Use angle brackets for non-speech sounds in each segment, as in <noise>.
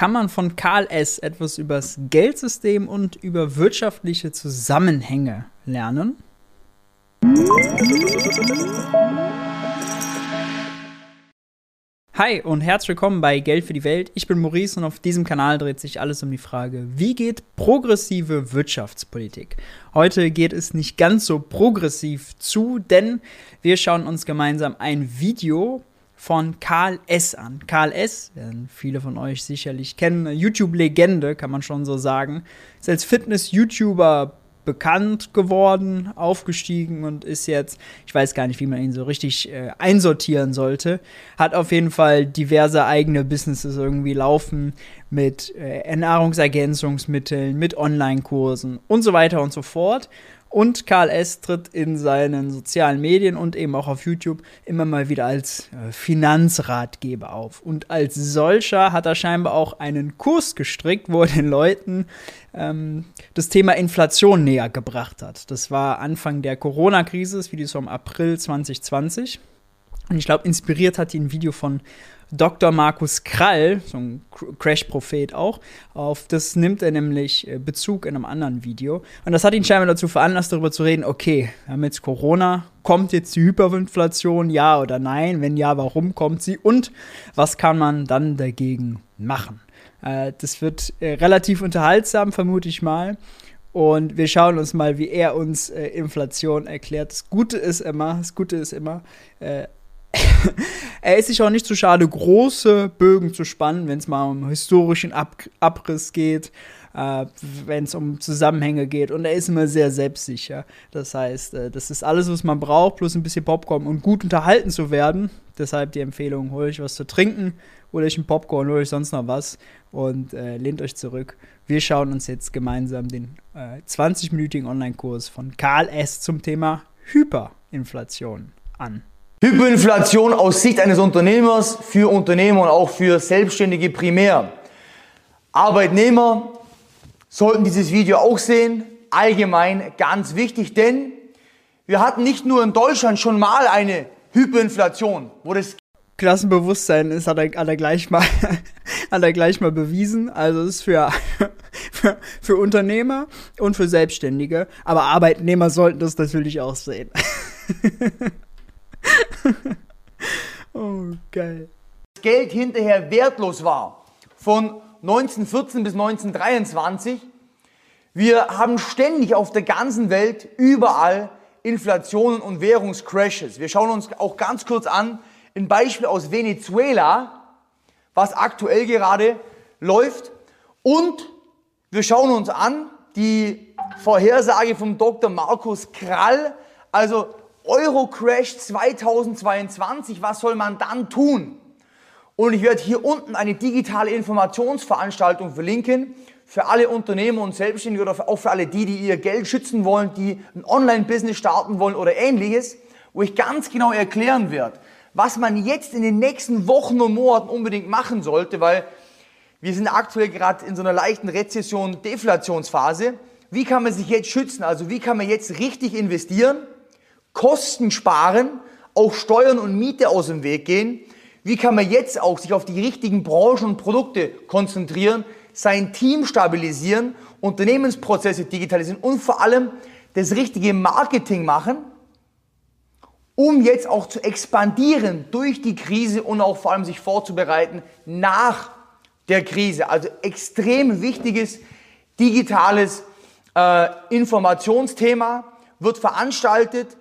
kann man von Karl S. etwas über das Geldsystem und über wirtschaftliche Zusammenhänge lernen? Hi und herzlich willkommen bei Geld für die Welt. Ich bin Maurice und auf diesem Kanal dreht sich alles um die Frage, wie geht progressive Wirtschaftspolitik? Heute geht es nicht ganz so progressiv zu, denn wir schauen uns gemeinsam ein Video von Karl S. an. Karl S., werden viele von euch sicherlich kennen, YouTube-Legende, kann man schon so sagen, ist als Fitness-YouTuber bekannt geworden, aufgestiegen und ist jetzt, ich weiß gar nicht, wie man ihn so richtig äh, einsortieren sollte, hat auf jeden Fall diverse eigene Businesses irgendwie laufen mit äh, Nahrungsergänzungsmitteln, mit Online-Kursen und so weiter und so fort und Karl S. tritt in seinen sozialen Medien und eben auch auf YouTube immer mal wieder als äh, Finanzratgeber auf. Und als solcher hat er scheinbar auch einen Kurs gestrickt, wo er den Leuten ähm, das Thema Inflation näher gebracht hat. Das war Anfang der Corona-Krise, das Video ist vom April 2020. Und ich glaube, inspiriert hat ihn ein Video von Dr. Markus Krall, so ein Crash-Prophet auch, auf das nimmt er nämlich äh, Bezug in einem anderen Video. Und das hat ihn scheinbar dazu veranlasst, darüber zu reden, okay, wir haben jetzt Corona, kommt jetzt die Hyperinflation, ja oder nein? Wenn ja, warum kommt sie? Und was kann man dann dagegen machen? Äh, das wird äh, relativ unterhaltsam, vermute ich mal. Und wir schauen uns mal, wie er uns äh, Inflation erklärt. Das Gute ist immer, das Gute ist immer, er ist sich auch nicht zu schade, große Bögen zu spannen, wenn es mal um historischen Ab Abriss geht, äh, wenn es um Zusammenhänge geht. Und er ist immer sehr selbstsicher. Das heißt, äh, das ist alles, was man braucht, plus ein bisschen Popcorn und gut unterhalten zu werden. Deshalb die Empfehlung, hol euch was zu trinken, hol euch ein Popcorn, hol euch sonst noch was und äh, lehnt euch zurück. Wir schauen uns jetzt gemeinsam den äh, 20-minütigen Online-Kurs von Karl S. zum Thema Hyperinflation an. Hyperinflation aus Sicht eines Unternehmers für Unternehmer und auch für Selbstständige primär. Arbeitnehmer sollten dieses Video auch sehen. Allgemein ganz wichtig, denn wir hatten nicht nur in Deutschland schon mal eine Hyperinflation, wo das Klassenbewusstsein ist, hat er, hat er, gleich, mal, <laughs> hat er gleich mal bewiesen. Also ist für, <laughs> für, für Unternehmer und für Selbstständige. Aber Arbeitnehmer sollten das natürlich auch sehen. <laughs> <laughs> oh, geil. Das Geld hinterher wertlos war. Von 1914 bis 1923. Wir haben ständig auf der ganzen Welt überall Inflationen und Währungscrashes. Wir schauen uns auch ganz kurz an, ein Beispiel aus Venezuela, was aktuell gerade läuft. Und wir schauen uns an die Vorhersage vom Dr. Markus Krall, also Eurocrash 2022, was soll man dann tun? Und ich werde hier unten eine digitale Informationsveranstaltung verlinken für alle Unternehmer und Selbstständige oder auch für alle die, die ihr Geld schützen wollen, die ein Online-Business starten wollen oder ähnliches, wo ich ganz genau erklären werde, was man jetzt in den nächsten Wochen und Monaten unbedingt machen sollte, weil wir sind aktuell gerade in so einer leichten Rezession, Deflationsphase. Wie kann man sich jetzt schützen? Also wie kann man jetzt richtig investieren? Kosten sparen, auch Steuern und Miete aus dem Weg gehen. Wie kann man jetzt auch sich auf die richtigen Branchen und Produkte konzentrieren, sein Team stabilisieren, Unternehmensprozesse digitalisieren und vor allem das richtige Marketing machen, um jetzt auch zu expandieren durch die Krise und auch vor allem sich vorzubereiten nach der Krise. Also extrem wichtiges digitales äh, Informationsthema wird veranstaltet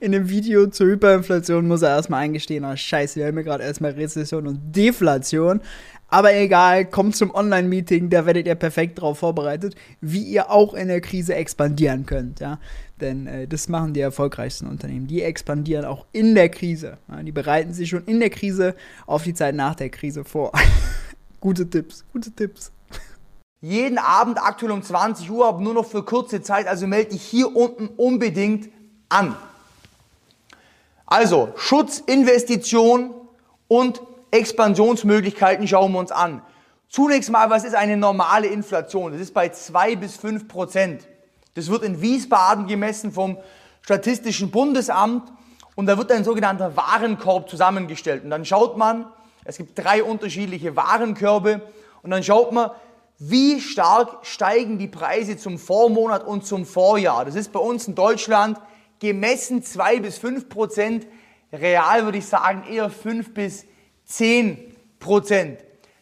in dem Video zur Hyperinflation muss er erstmal eingestehen, oh scheiße, wir haben hier gerade erstmal Rezession und Deflation. Aber egal, kommt zum Online-Meeting, da werdet ihr perfekt darauf vorbereitet, wie ihr auch in der Krise expandieren könnt. Ja? Denn äh, das machen die erfolgreichsten Unternehmen. Die expandieren auch in der Krise. Ja? Die bereiten sich schon in der Krise auf die Zeit nach der Krise vor. <laughs> gute Tipps, gute Tipps. Jeden Abend aktuell um 20 Uhr, aber nur noch für kurze Zeit. Also melde dich hier unten unbedingt an. Also Schutz, Investition und Expansionsmöglichkeiten schauen wir uns an. Zunächst mal, was ist eine normale Inflation? Das ist bei zwei bis fünf Prozent. Das wird in Wiesbaden gemessen vom Statistischen Bundesamt und da wird ein sogenannter Warenkorb zusammengestellt. Und dann schaut man, es gibt drei unterschiedliche Warenkörbe und dann schaut man, wie stark steigen die Preise zum Vormonat und zum Vorjahr. Das ist bei uns in Deutschland gemessen 2 bis 5 Prozent, real würde ich sagen eher 5 bis 10 Prozent.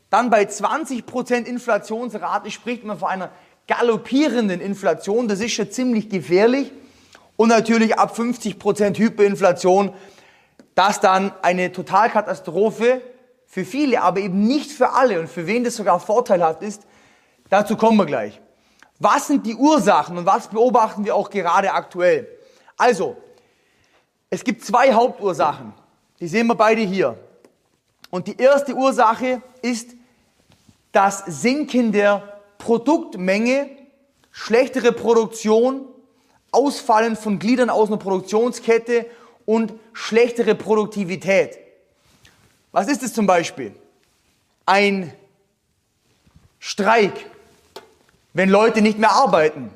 Dann bei 20 Prozent Inflationsrate spricht man von einer galoppierenden Inflation. Das ist schon ziemlich gefährlich. Und natürlich ab 50 Prozent Hyperinflation, das dann eine Totalkatastrophe für viele, aber eben nicht für alle und für wen das sogar vorteilhaft ist, dazu kommen wir gleich. Was sind die Ursachen und was beobachten wir auch gerade aktuell? Also, es gibt zwei Hauptursachen. Die sehen wir beide hier. Und die erste Ursache ist das Sinken der Produktmenge, schlechtere Produktion, Ausfallen von Gliedern aus einer Produktionskette und schlechtere Produktivität. Was ist es zum Beispiel? Ein Streik, wenn Leute nicht mehr arbeiten,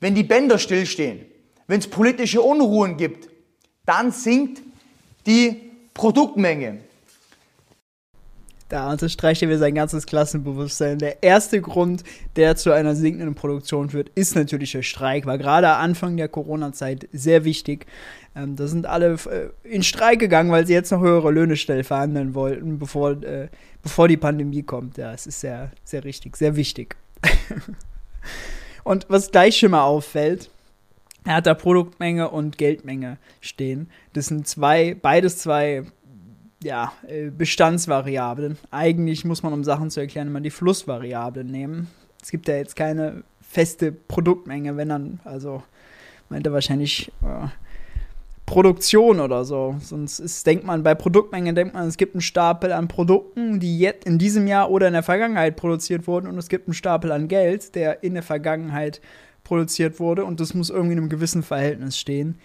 wenn die Bänder stillstehen, wenn es politische Unruhen gibt, dann sinkt die Produktmenge. Da unterstreicht er wieder sein ganzes Klassenbewusstsein. Der erste Grund, der zu einer sinkenden Produktion führt, ist natürlich der Streik. War gerade Anfang der Corona-Zeit sehr wichtig. Ähm, da sind alle äh, in Streik gegangen, weil sie jetzt noch höhere Löhne schnell verhandeln wollten, bevor, äh, bevor die Pandemie kommt. Ja, es ist sehr, sehr richtig, sehr wichtig. <laughs> Und was gleich schon mal auffällt, er hat da Produktmenge und Geldmenge stehen. Das sind zwei, beides zwei ja, äh, Bestandsvariablen. Eigentlich muss man, um Sachen zu erklären, immer die Flussvariablen nehmen. Es gibt ja jetzt keine feste Produktmenge, wenn dann, also meint er wahrscheinlich äh, Produktion oder so. Sonst ist, denkt man, bei Produktmenge denkt man, es gibt einen Stapel an Produkten, die jetzt in diesem Jahr oder in der Vergangenheit produziert wurden und es gibt einen Stapel an Geld, der in der Vergangenheit produziert wurde und das muss irgendwie in einem gewissen Verhältnis stehen.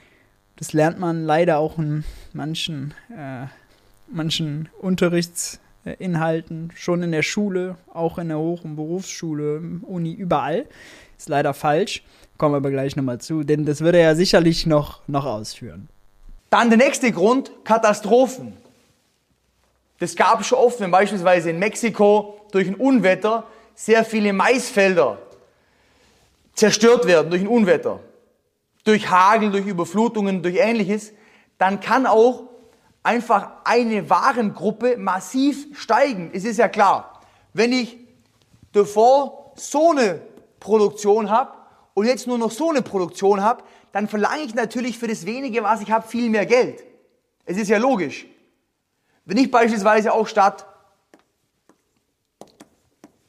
Das lernt man leider auch in manchen, äh, manchen Unterrichtsinhalten, schon in der Schule, auch in der Hoch- und Berufsschule, Uni, überall. Ist leider falsch. Kommen wir aber gleich nochmal zu, denn das würde er ja sicherlich noch, noch ausführen. Dann der nächste Grund, Katastrophen. Das gab es schon oft, wenn beispielsweise in Mexiko durch ein Unwetter sehr viele Maisfelder zerstört werden durch ein Unwetter, durch Hagel, durch Überflutungen, durch ähnliches, dann kann auch einfach eine Warengruppe massiv steigen. Es ist ja klar, wenn ich davor so eine Produktion habe und jetzt nur noch so eine Produktion habe, dann verlange ich natürlich für das wenige, was ich habe, viel mehr Geld. Es ist ja logisch. Wenn ich beispielsweise auch statt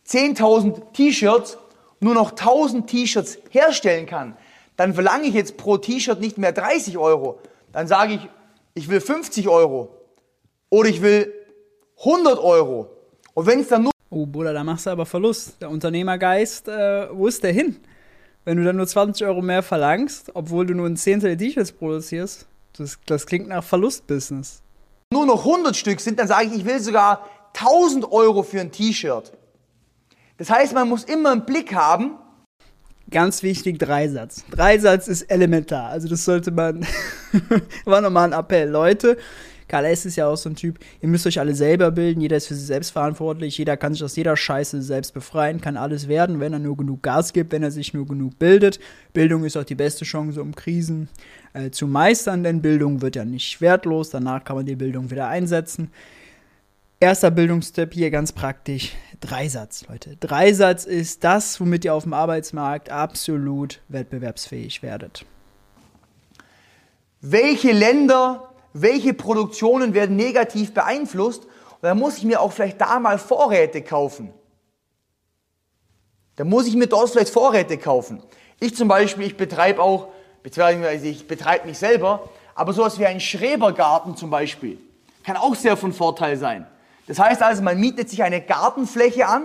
10.000 T-Shirts nur noch 1000 T-Shirts herstellen kann, dann verlange ich jetzt pro T-Shirt nicht mehr 30 Euro. Dann sage ich, ich will 50 Euro. Oder ich will 100 Euro. Und wenn es dann nur. Oh, Bruder, da machst du aber Verlust. Der Unternehmergeist, äh, wo ist der hin? Wenn du dann nur 20 Euro mehr verlangst, obwohl du nur ein Zehntel T-Shirts produzierst, das, das klingt nach Verlustbusiness. Nur noch 100 Stück sind, dann sage ich, ich will sogar 1000 Euro für ein T-Shirt. Das heißt, man muss immer einen Blick haben. Ganz wichtig, Dreisatz. Dreisatz ist elementar. Also das sollte man, <laughs> war nochmal ein Appell. Leute, Karl S. ist ja auch so ein Typ, ihr müsst euch alle selber bilden, jeder ist für sich selbst verantwortlich, jeder kann sich aus jeder Scheiße selbst befreien, kann alles werden, wenn er nur genug Gas gibt, wenn er sich nur genug bildet. Bildung ist auch die beste Chance, um Krisen äh, zu meistern, denn Bildung wird ja nicht wertlos, danach kann man die Bildung wieder einsetzen. Erster Bildungstipp hier ganz praktisch. Dreisatz, Leute. Dreisatz ist das, womit ihr auf dem Arbeitsmarkt absolut wettbewerbsfähig werdet. Welche Länder, welche Produktionen werden negativ beeinflusst? Und da muss ich mir auch vielleicht da mal Vorräte kaufen. Da muss ich mir dort vielleicht Vorräte kaufen. Ich zum Beispiel, ich betreibe auch, beziehungsweise ich betreibe mich selber, aber sowas wie ein Schrebergarten zum Beispiel, kann auch sehr von Vorteil sein. Das heißt also, man mietet sich eine Gartenfläche an,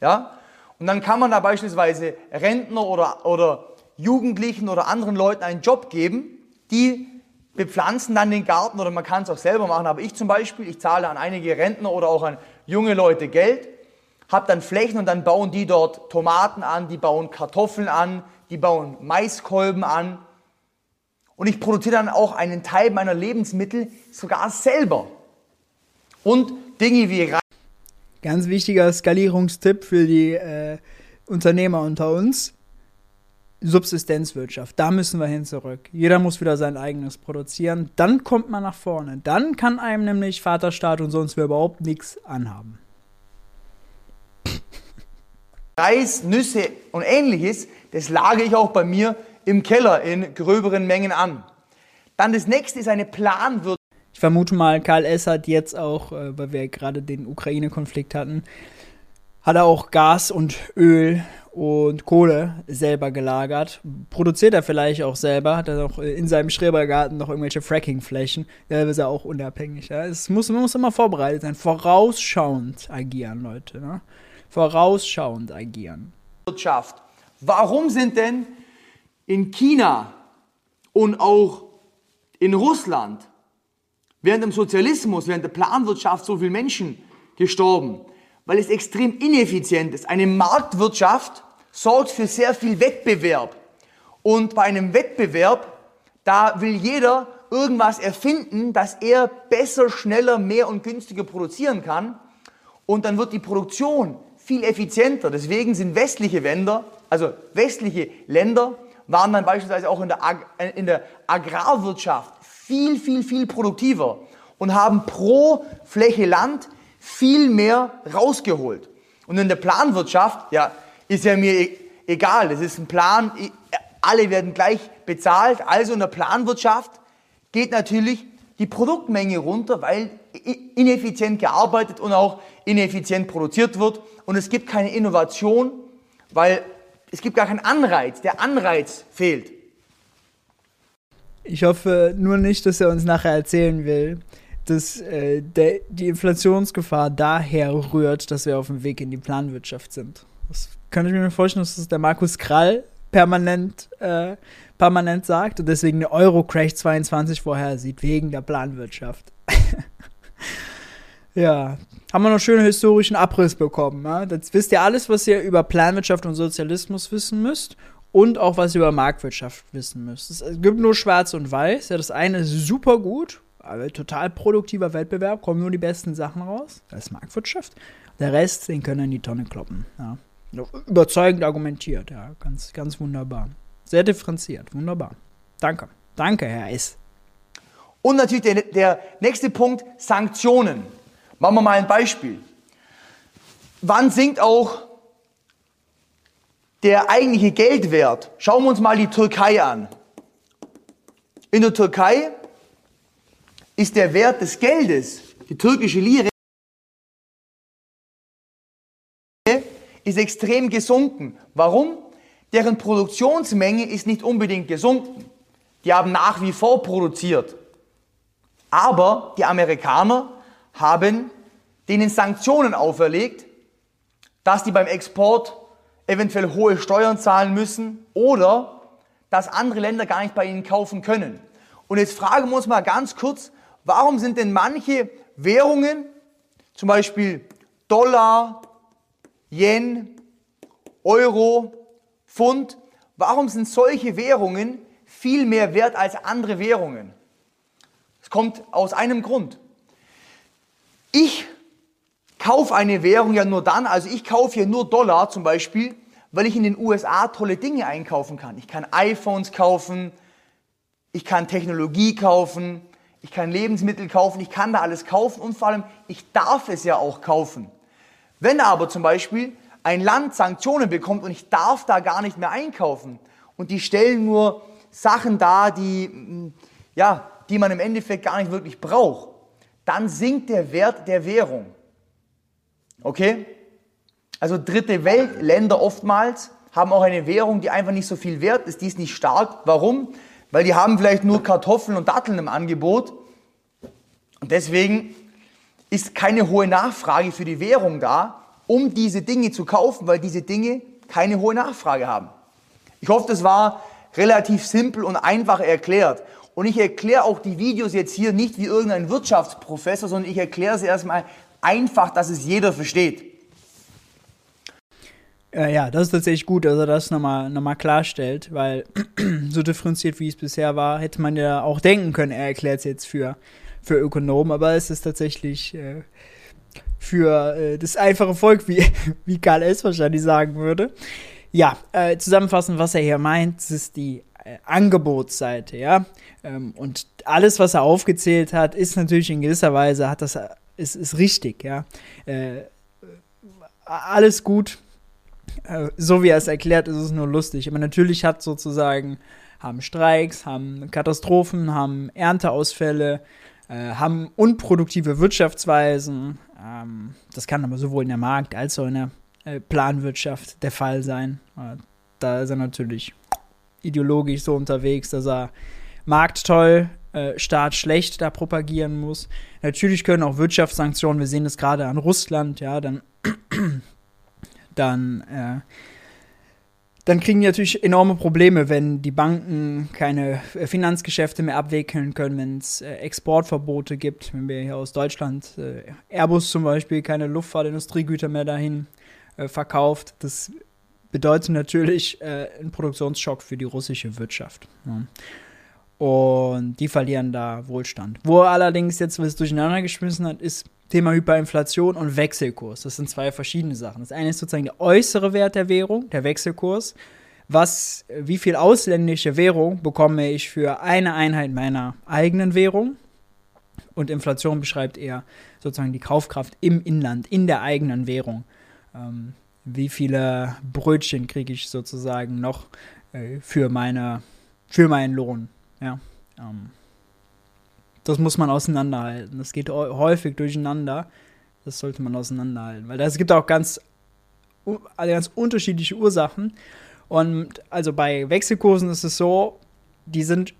ja, und dann kann man da beispielsweise Rentner oder, oder Jugendlichen oder anderen Leuten einen Job geben, die bepflanzen dann den Garten oder man kann es auch selber machen. Aber ich zum Beispiel, ich zahle an einige Rentner oder auch an junge Leute Geld, habe dann Flächen und dann bauen die dort Tomaten an, die bauen Kartoffeln an, die bauen Maiskolben an. Und ich produziere dann auch einen Teil meiner Lebensmittel sogar selber. Und Dinge wie Ganz wichtiger Skalierungstipp für die äh, Unternehmer unter uns. Subsistenzwirtschaft, da müssen wir hin zurück. Jeder muss wieder sein eigenes produzieren. Dann kommt man nach vorne. Dann kann einem nämlich Vaterstaat und sonst wer überhaupt nichts anhaben. Reis, Nüsse und ähnliches, das lagere ich auch bei mir im Keller in gröberen Mengen an. Dann das nächste ist eine Planwirtschaft. Ich vermute mal, Karl S. hat jetzt auch, äh, weil wir gerade den Ukraine-Konflikt hatten, hat er auch Gas und Öl und Kohle selber gelagert. Produziert er vielleicht auch selber, hat er auch in seinem Schrebergarten noch irgendwelche Fracking-Flächen. Da ist er auch unabhängig. Ja. Es muss, man muss immer vorbereitet sein, vorausschauend agieren, Leute. Ne? Vorausschauend agieren. Wirtschaft. Warum sind denn in China und auch in Russland während dem Sozialismus, während der Planwirtschaft so viele Menschen gestorben? weil es extrem ineffizient ist. Eine Marktwirtschaft sorgt für sehr viel Wettbewerb. Und bei einem Wettbewerb, da will jeder irgendwas erfinden, dass er besser, schneller, mehr und günstiger produzieren kann. Und dann wird die Produktion viel effizienter. Deswegen sind westliche Länder, also westliche Länder, waren dann beispielsweise auch in der, Ag in der Agrarwirtschaft viel, viel, viel produktiver und haben pro Fläche Land viel mehr rausgeholt. Und in der Planwirtschaft, ja, ist ja mir e-, egal, es ist ein Plan, alle werden gleich bezahlt. Also in der Planwirtschaft geht natürlich die Produktmenge runter, weil ineffizient gearbeitet und auch ineffizient produziert wird. Und es gibt keine Innovation, weil es gibt gar keinen Anreiz. Der Anreiz fehlt. Ich hoffe nur nicht, dass er uns nachher erzählen will, dass äh, der, die Inflationsgefahr daher rührt, dass wir auf dem Weg in die Planwirtschaft sind. Das könnte ich mir vorstellen, dass das der Markus Krall permanent, äh, permanent sagt und deswegen eine Euro-Crash 22 vorher sieht, wegen der Planwirtschaft. <laughs> ja, haben wir noch schönen historischen Abriss bekommen. Ja? Jetzt wisst ihr alles, was ihr über Planwirtschaft und Sozialismus wissen müsst und auch was ihr über Marktwirtschaft wissen müsst. Es gibt nur Schwarz und Weiß. Ja, das eine ist super gut total produktiver Wettbewerb, kommen nur die besten Sachen raus. Das ist Marktwirtschaft. Der Rest, den können in die Tonne kloppen. Ja. Überzeugend argumentiert, ja. Ganz, ganz wunderbar. Sehr differenziert, wunderbar. Danke. Danke, Herr S. Und natürlich der, der nächste Punkt, Sanktionen. Machen wir mal ein Beispiel. Wann sinkt auch der eigentliche Geldwert? Schauen wir uns mal die Türkei an. In der Türkei ist der Wert des Geldes, die türkische Lire, ist extrem gesunken. Warum? Deren Produktionsmenge ist nicht unbedingt gesunken. Die haben nach wie vor produziert. Aber die Amerikaner haben denen Sanktionen auferlegt, dass die beim Export eventuell hohe Steuern zahlen müssen oder dass andere Länder gar nicht bei ihnen kaufen können. Und jetzt fragen wir uns mal ganz kurz, Warum sind denn manche Währungen, zum Beispiel Dollar, Yen, Euro, Pfund, warum sind solche Währungen viel mehr wert als andere Währungen? Es kommt aus einem Grund. Ich kaufe eine Währung ja nur dann, also ich kaufe hier nur Dollar zum Beispiel, weil ich in den USA tolle Dinge einkaufen kann. Ich kann iPhones kaufen, ich kann Technologie kaufen, ich kann Lebensmittel kaufen, ich kann da alles kaufen und vor allem, ich darf es ja auch kaufen. Wenn aber zum Beispiel ein Land Sanktionen bekommt und ich darf da gar nicht mehr einkaufen und die stellen nur Sachen dar, die, mm, ja, die man im Endeffekt gar nicht wirklich braucht, dann sinkt der Wert der Währung. Okay? Also dritte Weltländer oftmals haben auch eine Währung, die einfach nicht so viel wert ist, die ist nicht stark. Warum? weil die haben vielleicht nur Kartoffeln und Datteln im Angebot. Und deswegen ist keine hohe Nachfrage für die Währung da, um diese Dinge zu kaufen, weil diese Dinge keine hohe Nachfrage haben. Ich hoffe, das war relativ simpel und einfach erklärt. Und ich erkläre auch die Videos jetzt hier nicht wie irgendein Wirtschaftsprofessor, sondern ich erkläre sie erstmal einfach, dass es jeder versteht. Äh, ja, das ist tatsächlich gut, dass er das nochmal noch mal klarstellt, weil <clears throat> so differenziert wie es bisher war, hätte man ja auch denken können, er erklärt es jetzt für, für Ökonomen, aber es ist tatsächlich äh, für äh, das einfache Volk, wie, <laughs> wie Karl S. wahrscheinlich sagen würde. Ja, äh, zusammenfassend, was er hier meint, ist die äh, Angebotsseite, ja. Ähm, und alles, was er aufgezählt hat, ist natürlich in gewisser Weise, hat das, ist, ist richtig, ja. Äh, alles gut. Äh, so wie er es erklärt, ist es nur lustig. Aber natürlich hat sozusagen, haben Streiks, haben Katastrophen, haben Ernteausfälle, äh, haben unproduktive Wirtschaftsweisen. Ähm, das kann aber sowohl in der Markt- als auch in der äh, Planwirtschaft der Fall sein. Äh, da ist er natürlich ideologisch so unterwegs, dass er Markt toll, äh, Staat schlecht da propagieren muss. Natürlich können auch Wirtschaftssanktionen, wir sehen das gerade an Russland, ja, dann, <clears throat> dann, äh, dann kriegen die natürlich enorme Probleme, wenn die Banken keine äh, Finanzgeschäfte mehr abwickeln können, wenn es äh, Exportverbote gibt, wenn wir hier aus Deutschland äh, Airbus zum Beispiel keine Luftfahrtindustriegüter mehr dahin äh, verkauft. Das bedeutet natürlich einen Produktionsschock für die russische Wirtschaft. Ja. Und die verlieren da Wohlstand. Wo allerdings jetzt was durcheinander geschmissen hat, ist Thema Hyperinflation und Wechselkurs. Das sind zwei verschiedene Sachen. Das eine ist sozusagen der äußere Wert der Währung, der Wechselkurs. Was, wie viel ausländische Währung bekomme ich für eine Einheit meiner eigenen Währung? Und Inflation beschreibt eher sozusagen die Kaufkraft im Inland, in der eigenen Währung. Ähm, wie viele Brötchen kriege ich sozusagen noch äh, für, meine, für meinen Lohn? Ja. Ähm, das muss man auseinanderhalten. Das geht häufig durcheinander. Das sollte man auseinanderhalten. Weil es gibt auch ganz, also ganz unterschiedliche Ursachen. Und also bei Wechselkursen ist es so, die sind,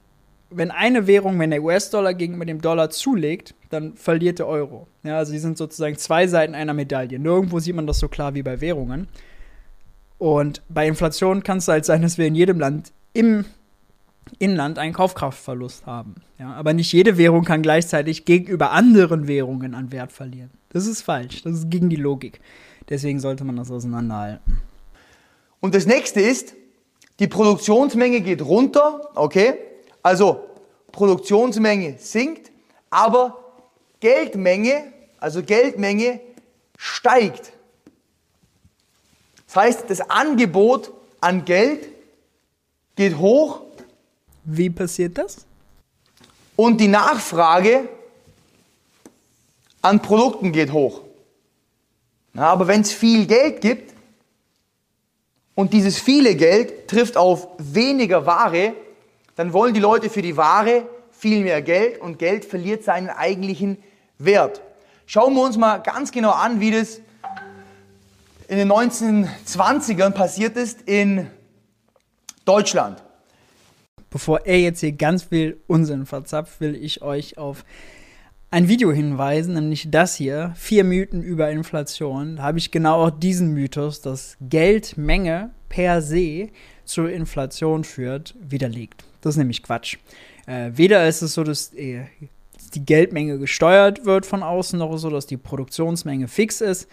wenn eine Währung, wenn der US-Dollar gegenüber dem Dollar zulegt, dann verliert der Euro. Ja, also die sind sozusagen zwei Seiten einer Medaille. Nirgendwo sieht man das so klar wie bei Währungen. Und bei Inflation kann es halt sein, dass wir in jedem Land im Inland einen Kaufkraftverlust haben. Ja, aber nicht jede Währung kann gleichzeitig gegenüber anderen Währungen an Wert verlieren. Das ist falsch. Das ist gegen die Logik. Deswegen sollte man das auseinanderhalten. Und das nächste ist, die Produktionsmenge geht runter, okay? Also Produktionsmenge sinkt, aber Geldmenge, also Geldmenge steigt. Das heißt, das Angebot an Geld geht hoch wie passiert das? Und die Nachfrage an Produkten geht hoch. Ja, aber wenn es viel Geld gibt und dieses viele Geld trifft auf weniger Ware, dann wollen die Leute für die Ware viel mehr Geld und Geld verliert seinen eigentlichen Wert. Schauen wir uns mal ganz genau an, wie das in den 1920ern passiert ist in Deutschland bevor er jetzt hier ganz viel Unsinn verzapft, will ich euch auf ein Video hinweisen, nämlich das hier, vier Mythen über Inflation. Da habe ich genau auch diesen Mythos, dass Geldmenge per se zur Inflation führt, widerlegt. Das ist nämlich Quatsch. Äh, weder ist es so, dass äh, die Geldmenge gesteuert wird von außen, noch so, dass die Produktionsmenge fix ist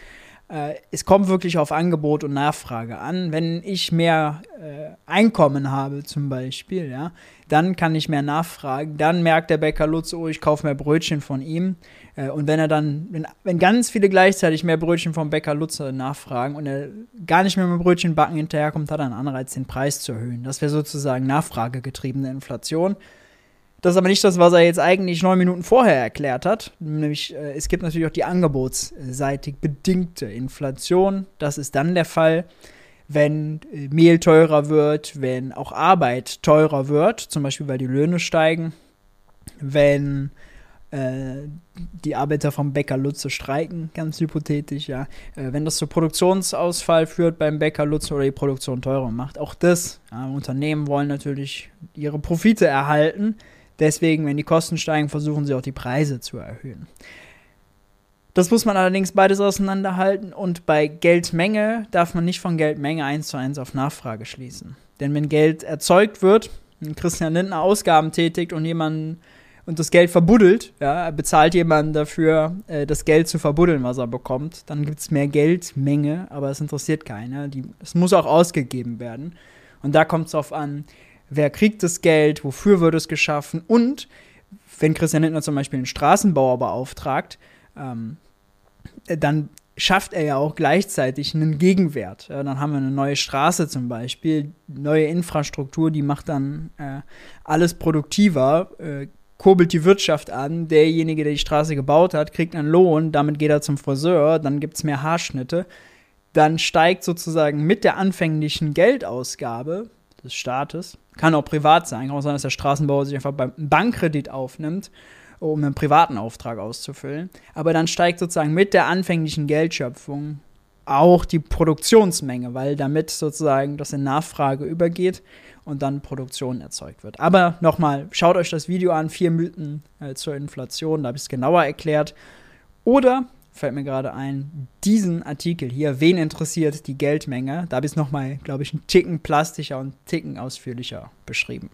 es kommt wirklich auf Angebot und Nachfrage an. Wenn ich mehr äh, Einkommen habe, zum Beispiel, ja, dann kann ich mehr nachfragen. Dann merkt der Bäcker Lutz, oh, ich kaufe mehr Brötchen von ihm. Äh, und wenn er dann, wenn, wenn ganz viele gleichzeitig mehr Brötchen vom Bäcker Lutz nachfragen und er gar nicht mehr mit Brötchen backen hinterherkommt, hat er einen Anreiz, den Preis zu erhöhen. Das wäre sozusagen nachfragegetriebene Inflation. Das ist aber nicht das, was er jetzt eigentlich neun Minuten vorher erklärt hat. Nämlich, äh, es gibt natürlich auch die angebotsseitig bedingte Inflation. Das ist dann der Fall, wenn äh, Mehl teurer wird, wenn auch Arbeit teurer wird, zum Beispiel weil die Löhne steigen, wenn äh, die Arbeiter vom Bäcker Lutze streiken, ganz hypothetisch, ja. Äh, wenn das zu Produktionsausfall führt beim Bäcker Lutze oder die Produktion teurer macht, auch das. Ja, Unternehmen wollen natürlich ihre Profite erhalten Deswegen, wenn die Kosten steigen, versuchen sie auch die Preise zu erhöhen. Das muss man allerdings beides auseinanderhalten und bei Geldmenge darf man nicht von Geldmenge eins zu eins auf Nachfrage schließen. Denn wenn Geld erzeugt wird, wenn Christian Lindner Ausgaben tätigt und jemanden und das Geld verbuddelt, ja, bezahlt jemanden dafür, äh, das Geld zu verbuddeln, was er bekommt, dann gibt es mehr Geldmenge, aber es interessiert keiner. es muss auch ausgegeben werden. Und da kommt es darauf an, wer kriegt das Geld, wofür wird es geschaffen und wenn Christian Lindner zum Beispiel einen Straßenbauer beauftragt, ähm, dann schafft er ja auch gleichzeitig einen Gegenwert. Ja, dann haben wir eine neue Straße zum Beispiel, neue Infrastruktur, die macht dann äh, alles produktiver, äh, kurbelt die Wirtschaft an. Derjenige, der die Straße gebaut hat, kriegt einen Lohn, damit geht er zum Friseur, dann gibt es mehr Haarschnitte. Dann steigt sozusagen mit der anfänglichen Geldausgabe des Staates, kann auch privat sein, kann auch sein, dass der Straßenbauer sich einfach beim Bankkredit aufnimmt um einen privaten Auftrag auszufüllen. Aber dann steigt sozusagen mit der anfänglichen Geldschöpfung auch die Produktionsmenge, weil damit sozusagen das in Nachfrage übergeht und dann Produktion erzeugt wird. Aber nochmal, schaut euch das Video an, vier Mythen äh, zur Inflation, da habe ich es genauer erklärt. Oder, fällt mir gerade ein, diesen Artikel hier, wen interessiert die Geldmenge, da habe ich es nochmal, glaube ich, einen Ticken plastischer und einen Ticken ausführlicher beschrieben.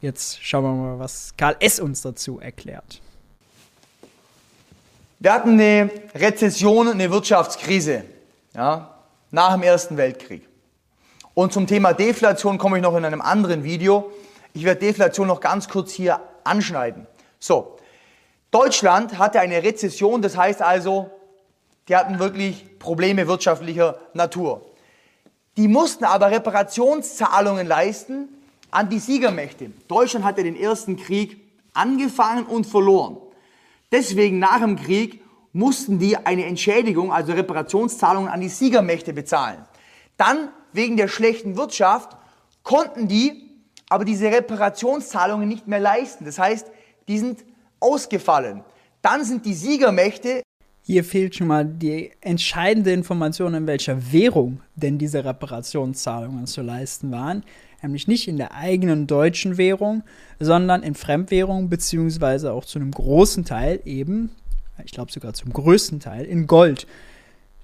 Jetzt schauen wir mal, was Karl S. uns dazu erklärt. Wir hatten eine Rezession, eine Wirtschaftskrise ja, nach dem Ersten Weltkrieg. Und zum Thema Deflation komme ich noch in einem anderen Video. Ich werde Deflation noch ganz kurz hier anschneiden. So, Deutschland hatte eine Rezession, das heißt also, die hatten wirklich Probleme wirtschaftlicher Natur. Die mussten aber Reparationszahlungen leisten an die Siegermächte. Deutschland hatte den ersten Krieg angefangen und verloren. Deswegen nach dem Krieg mussten die eine Entschädigung, also Reparationszahlungen an die Siegermächte bezahlen. Dann, wegen der schlechten Wirtschaft, konnten die aber diese Reparationszahlungen nicht mehr leisten. Das heißt, die sind ausgefallen. Dann sind die Siegermächte hier fehlt schon mal die entscheidende Information, in welcher Währung denn diese Reparationszahlungen zu leisten waren nämlich nicht in der eigenen deutschen Währung, sondern in Fremdwährung, beziehungsweise auch zu einem großen Teil eben, ich glaube sogar zum größten Teil, in Gold.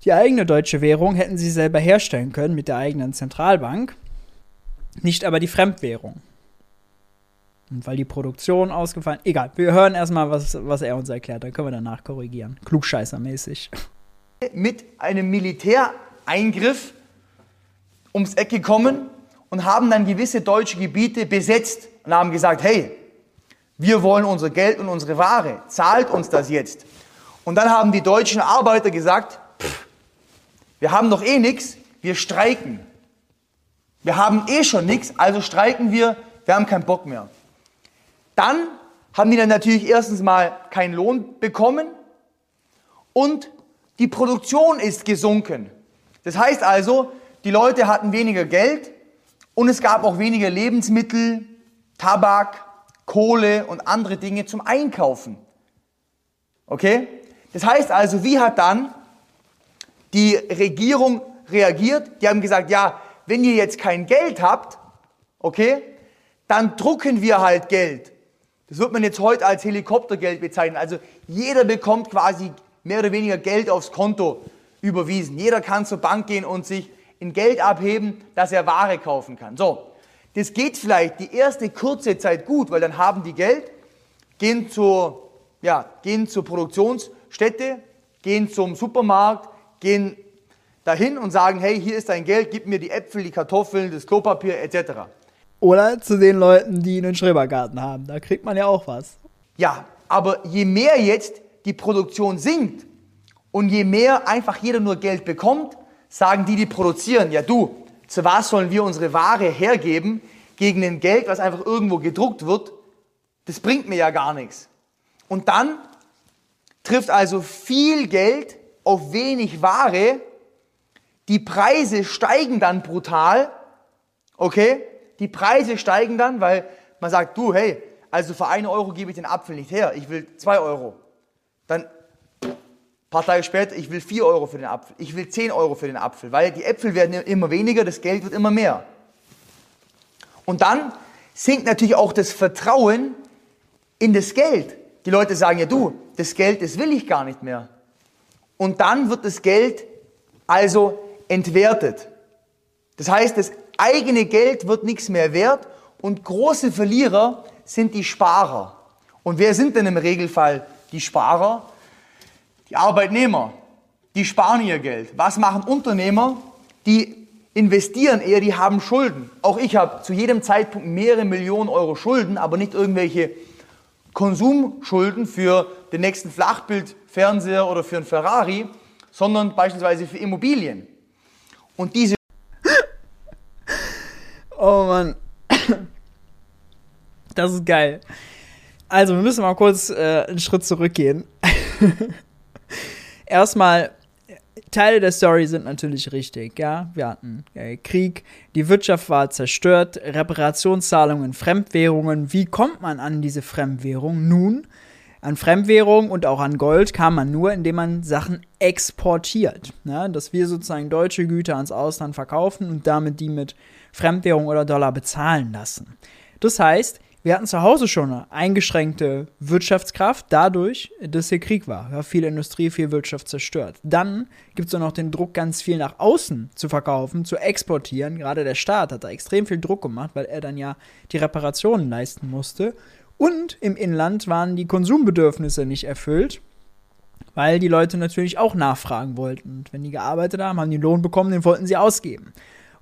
Die eigene deutsche Währung hätten sie selber herstellen können mit der eigenen Zentralbank, nicht aber die Fremdwährung. Weil die Produktion ausgefallen egal, wir hören erstmal, was, was er uns erklärt, dann können wir danach korrigieren. Klugscheißermäßig. Mit einem Militäreingriff ums Eck gekommen und haben dann gewisse deutsche Gebiete besetzt und haben gesagt, hey, wir wollen unser Geld und unsere Ware, zahlt uns das jetzt. Und dann haben die deutschen Arbeiter gesagt, pff, wir haben doch eh nichts, wir streiken. Wir haben eh schon nichts, also streiken wir, wir haben keinen Bock mehr. Dann haben die dann natürlich erstens mal keinen Lohn bekommen und die Produktion ist gesunken. Das heißt also, die Leute hatten weniger Geld und es gab auch weniger Lebensmittel, Tabak, Kohle und andere Dinge zum Einkaufen. Okay? Das heißt also, wie hat dann die Regierung reagiert? Die haben gesagt, ja, wenn ihr jetzt kein Geld habt, okay, dann drucken wir halt Geld. Das wird man jetzt heute als Helikoptergeld bezeichnen. Also jeder bekommt quasi mehr oder weniger Geld aufs Konto überwiesen. Jeder kann zur Bank gehen und sich in Geld abheben, dass er Ware kaufen kann. So, das geht vielleicht die erste kurze Zeit gut, weil dann haben die Geld, gehen zur, ja, gehen zur Produktionsstätte, gehen zum Supermarkt, gehen dahin und sagen, hey, hier ist dein Geld, gib mir die Äpfel, die Kartoffeln, das Klopapier etc. Oder zu den Leuten, die einen Schrebergarten haben, da kriegt man ja auch was. Ja, aber je mehr jetzt die Produktion sinkt und je mehr einfach jeder nur Geld bekommt, sagen die, die produzieren, ja du, zu was sollen wir unsere Ware hergeben gegen ein Geld, was einfach irgendwo gedruckt wird? Das bringt mir ja gar nichts. Und dann trifft also viel Geld auf wenig Ware. Die Preise steigen dann brutal. Okay? Die Preise steigen dann, weil man sagt, du, hey, also für einen Euro gebe ich den Apfel nicht her. Ich will zwei Euro. Dann paar Tage später, ich will 4 Euro für den Apfel, ich will 10 Euro für den Apfel, weil die Äpfel werden immer weniger, das Geld wird immer mehr. Und dann sinkt natürlich auch das Vertrauen in das Geld. Die Leute sagen ja, du, das Geld, das will ich gar nicht mehr. Und dann wird das Geld also entwertet. Das heißt, das eigene Geld wird nichts mehr wert und große Verlierer sind die Sparer. Und wer sind denn im Regelfall die Sparer? Die Arbeitnehmer, die sparen ihr Geld. Was machen Unternehmer? Die investieren eher, die haben Schulden. Auch ich habe zu jedem Zeitpunkt mehrere Millionen Euro Schulden, aber nicht irgendwelche Konsumschulden für den nächsten Flachbildfernseher oder für einen Ferrari, sondern beispielsweise für Immobilien. Und diese. Oh Mann. Das ist geil. Also, wir müssen mal kurz äh, einen Schritt zurückgehen. <laughs> Erstmal, Teile der Story sind natürlich richtig, ja. Wir hatten äh, Krieg, die Wirtschaft war zerstört, Reparationszahlungen, Fremdwährungen. Wie kommt man an diese Fremdwährung? Nun, an Fremdwährung und auch an Gold kam man nur, indem man Sachen exportiert. Ja, dass wir sozusagen deutsche Güter ans Ausland verkaufen und damit die mit Fremdwährung oder Dollar bezahlen lassen. Das heißt, wir hatten zu Hause schon eine eingeschränkte Wirtschaftskraft, dadurch, dass hier Krieg war. Ja, viel Industrie, viel Wirtschaft zerstört. Dann gibt es noch den Druck, ganz viel nach außen zu verkaufen, zu exportieren. Gerade der Staat hat da extrem viel Druck gemacht, weil er dann ja die Reparationen leisten musste. Und im Inland waren die Konsumbedürfnisse nicht erfüllt, weil die Leute natürlich auch nachfragen wollten. Und wenn die gearbeitet haben, haben die Lohn bekommen, den wollten sie ausgeben.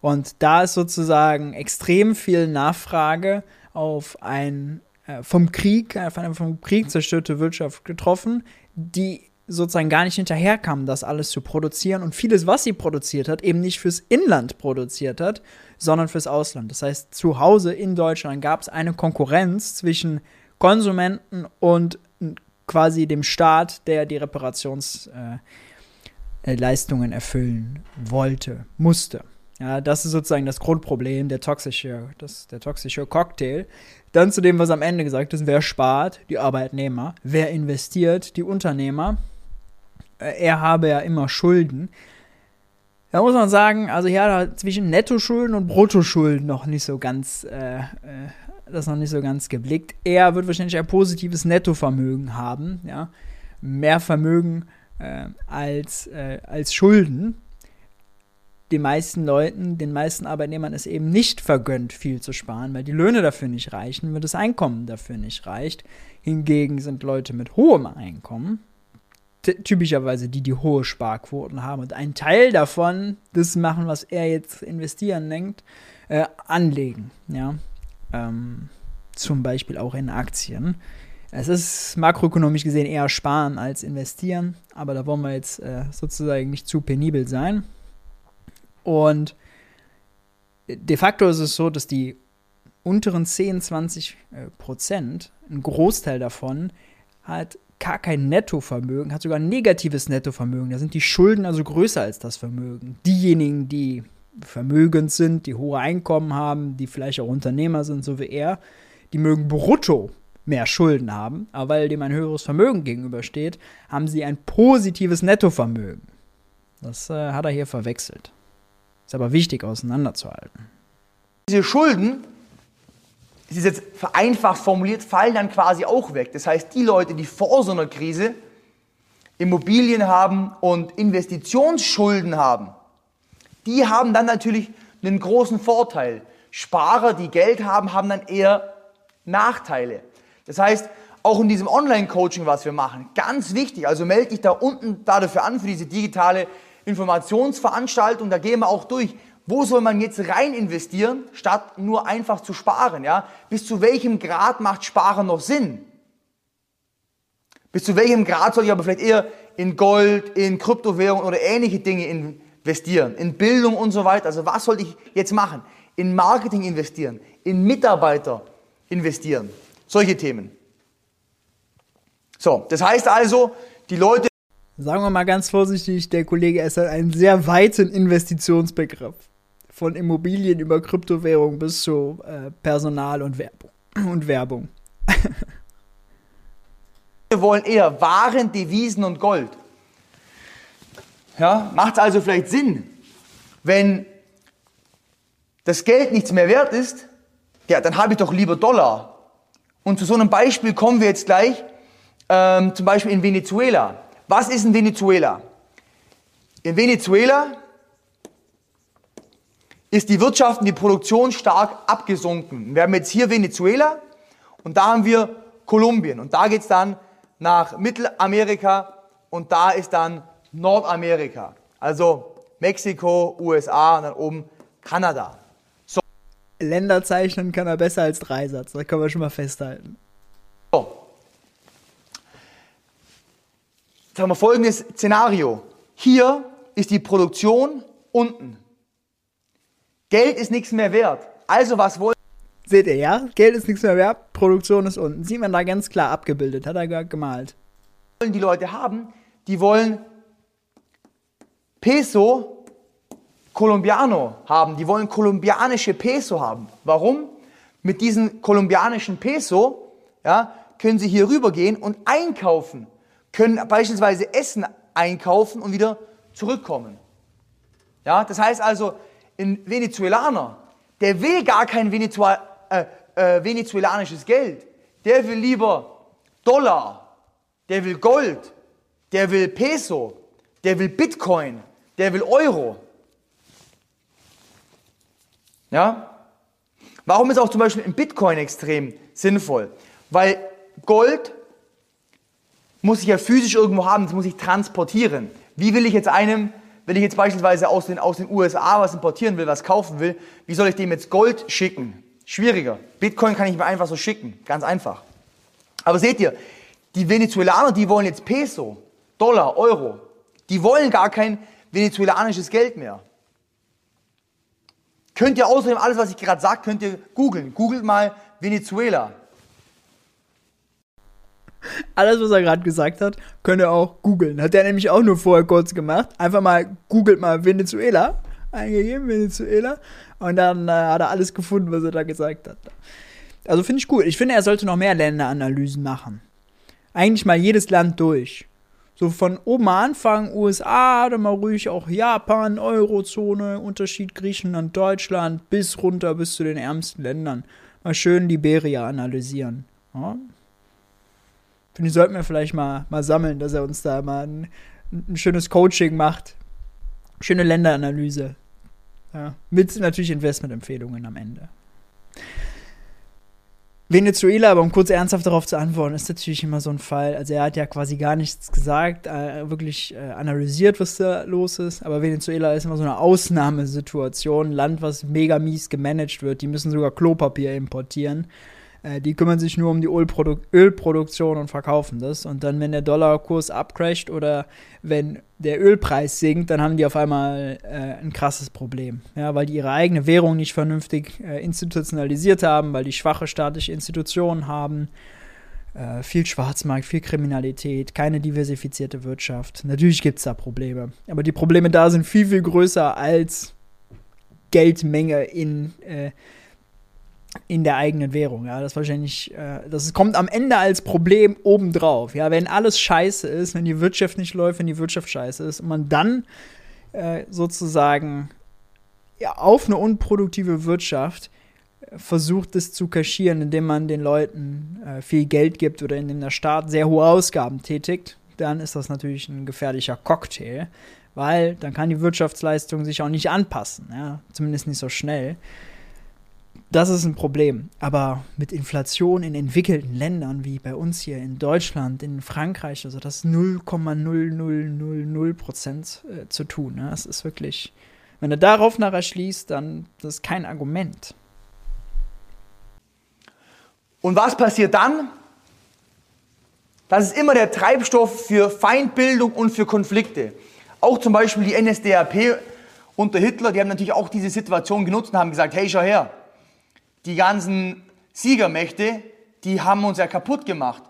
Und da ist sozusagen extrem viel Nachfrage auf ein äh, vom Krieg, auf eine vom Krieg zerstörte Wirtschaft getroffen, die sozusagen gar nicht hinterherkam, das alles zu produzieren und vieles, was sie produziert hat, eben nicht fürs Inland produziert hat, sondern fürs Ausland. Das heißt, zu Hause in Deutschland gab es eine Konkurrenz zwischen Konsumenten und quasi dem Staat, der die Reparationsleistungen äh, erfüllen wollte, musste. Ja, das ist sozusagen das Grundproblem, der toxische, das, der toxische Cocktail. Dann zu dem, was am Ende gesagt ist, wer spart? Die Arbeitnehmer. Wer investiert? Die Unternehmer. Äh, er habe ja immer Schulden. Da muss man sagen, also ja, zwischen Nettoschulden und Bruttoschulden noch nicht so ganz, äh, äh, das noch nicht so ganz geblickt. Er wird wahrscheinlich ein positives Nettovermögen haben, ja. Mehr Vermögen äh, als, äh, als Schulden den meisten Leuten, den meisten Arbeitnehmern ist eben nicht vergönnt, viel zu sparen, weil die Löhne dafür nicht reichen, weil das Einkommen dafür nicht reicht. Hingegen sind Leute mit hohem Einkommen, typischerweise die, die hohe Sparquoten haben und einen Teil davon, das machen, was er jetzt investieren denkt, äh, anlegen. Ja? Ähm, zum Beispiel auch in Aktien. Es ist makroökonomisch gesehen eher sparen als investieren, aber da wollen wir jetzt äh, sozusagen nicht zu penibel sein. Und de facto ist es so, dass die unteren 10, 20 äh, Prozent, ein Großteil davon, hat gar kein Nettovermögen, hat sogar ein negatives Nettovermögen. Da sind die Schulden also größer als das Vermögen. Diejenigen, die vermögend sind, die hohe Einkommen haben, die vielleicht auch Unternehmer sind, so wie er, die mögen brutto mehr Schulden haben, aber weil dem ein höheres Vermögen gegenübersteht, haben sie ein positives Nettovermögen. Das äh, hat er hier verwechselt. Ist aber wichtig auseinanderzuhalten. Diese Schulden, das ist jetzt vereinfacht formuliert, fallen dann quasi auch weg. Das heißt, die Leute, die vor so einer Krise Immobilien haben und Investitionsschulden haben, die haben dann natürlich einen großen Vorteil. Sparer, die Geld haben, haben dann eher Nachteile. Das heißt, auch in diesem Online-Coaching, was wir machen, ganz wichtig, also melde dich da unten da dafür an, für diese digitale Informationsveranstaltung, da gehen wir auch durch, wo soll man jetzt rein investieren, statt nur einfach zu sparen, ja? Bis zu welchem Grad macht Sparen noch Sinn? Bis zu welchem Grad soll ich aber vielleicht eher in Gold, in Kryptowährungen oder ähnliche Dinge investieren, in Bildung und so weiter? Also was soll ich jetzt machen? In Marketing investieren, in Mitarbeiter investieren, solche Themen. So, das heißt also, die Leute sagen wir mal ganz vorsichtig, der Kollege ist halt einen sehr weiten Investitionsbegriff. Von Immobilien über Kryptowährung bis zu äh, Personal und Werbung. Und Werbung. <laughs> Wir wollen eher Waren, Devisen und Gold. Ja, macht es also vielleicht Sinn, wenn das Geld nichts mehr wert ist, ja, dann habe ich doch lieber Dollar. Und zu so einem Beispiel kommen wir jetzt gleich, ähm, zum Beispiel in Venezuela. Was ist in Venezuela? In Venezuela ist die Wirtschaft und die Produktion stark abgesunken. Wir haben jetzt hier Venezuela und da haben wir Kolumbien und da geht es dann nach Mittelamerika und da ist dann Nordamerika. Also Mexiko, USA und dann oben Kanada. So. Länder zeichnen kann er besser als Dreisatz, das können wir schon mal festhalten. So. Haben wir folgendes Szenario. Hier ist die Produktion unten. Geld ist nichts mehr wert. Also was wollen Seht ihr, ja? Geld ist nichts mehr wert, Produktion ist unten. Sieht man da ganz klar abgebildet, hat er gemalt. die Leute haben? Die wollen Peso Colombiano haben. Die wollen kolumbianische Peso haben. Warum? Mit diesem kolumbianischen Peso ja, können sie hier rübergehen und einkaufen. Können beispielsweise Essen einkaufen und wieder zurückkommen. Ja, das heißt also, ein Venezuelaner, der will gar kein Venezuel, äh, äh, venezuelanisches Geld. Der will lieber Dollar, der will Gold, der will Peso, der will Bitcoin, der will Euro. Ja? Warum ist auch zum Beispiel ein Bitcoin extrem sinnvoll? Weil Gold muss ich ja physisch irgendwo haben, das muss ich transportieren. Wie will ich jetzt einem, wenn ich jetzt beispielsweise aus den, aus den USA was importieren will, was kaufen will, wie soll ich dem jetzt Gold schicken? Schwieriger. Bitcoin kann ich mir einfach so schicken, ganz einfach. Aber seht ihr, die Venezuelaner, die wollen jetzt Peso, Dollar, Euro. Die wollen gar kein venezuelanisches Geld mehr. Könnt ihr außerdem alles, was ich gerade sage, könnt ihr googeln. Googelt mal Venezuela. Alles, was er gerade gesagt hat, könnt ihr auch googeln. Hat er nämlich auch nur vorher kurz gemacht. Einfach mal googelt mal Venezuela, eingegeben, Venezuela. Und dann äh, hat er alles gefunden, was er da gesagt hat. Also finde ich gut. Ich finde, er sollte noch mehr Länderanalysen machen. Eigentlich mal jedes Land durch. So von oben anfangen, USA, dann mal ruhig auch Japan, Eurozone, Unterschied Griechenland, Deutschland, bis runter bis zu den ärmsten Ländern. Mal schön Liberia analysieren. Ja. Ich, sollten wir vielleicht mal, mal sammeln, dass er uns da mal ein, ein schönes Coaching macht. Schöne Länderanalyse. Ja. Mit natürlich Investmentempfehlungen am Ende. Venezuela, aber um kurz ernsthaft darauf zu antworten, ist natürlich immer so ein Fall. Also er hat ja quasi gar nichts gesagt, äh, wirklich äh, analysiert, was da los ist. Aber Venezuela ist immer so eine Ausnahmesituation, ein Land, was mega mies gemanagt wird. Die müssen sogar Klopapier importieren. Äh, die kümmern sich nur um die Ölprodu Ölproduktion und verkaufen das. Und dann, wenn der Dollarkurs abcrasht oder wenn der Ölpreis sinkt, dann haben die auf einmal äh, ein krasses Problem. Ja, weil die ihre eigene Währung nicht vernünftig äh, institutionalisiert haben, weil die schwache staatliche Institutionen haben. Äh, viel Schwarzmarkt, viel Kriminalität, keine diversifizierte Wirtschaft. Natürlich gibt es da Probleme. Aber die Probleme da sind viel, viel größer als Geldmenge in äh, in der eigenen Währung. Ja, das wahrscheinlich, äh, das kommt am Ende als Problem obendrauf. Ja, wenn alles scheiße ist, wenn die Wirtschaft nicht läuft, wenn die Wirtschaft scheiße ist und man dann äh, sozusagen ja, auf eine unproduktive Wirtschaft äh, versucht es zu kaschieren, indem man den Leuten äh, viel Geld gibt oder indem der Staat sehr hohe Ausgaben tätigt, dann ist das natürlich ein gefährlicher Cocktail, weil dann kann die Wirtschaftsleistung sich auch nicht anpassen, ja, zumindest nicht so schnell. Das ist ein Problem. Aber mit Inflation in entwickelten Ländern wie bei uns hier in Deutschland, in Frankreich, also das 0,0000 Prozent äh, zu tun. Ne? Das ist wirklich, wenn er darauf nachher schließt, dann das ist kein Argument. Und was passiert dann? Das ist immer der Treibstoff für Feindbildung und für Konflikte. Auch zum Beispiel die NSDAP unter Hitler, die haben natürlich auch diese Situation genutzt und haben gesagt, hey, schau her, die ganzen Siegermächte, die haben uns ja kaputt gemacht.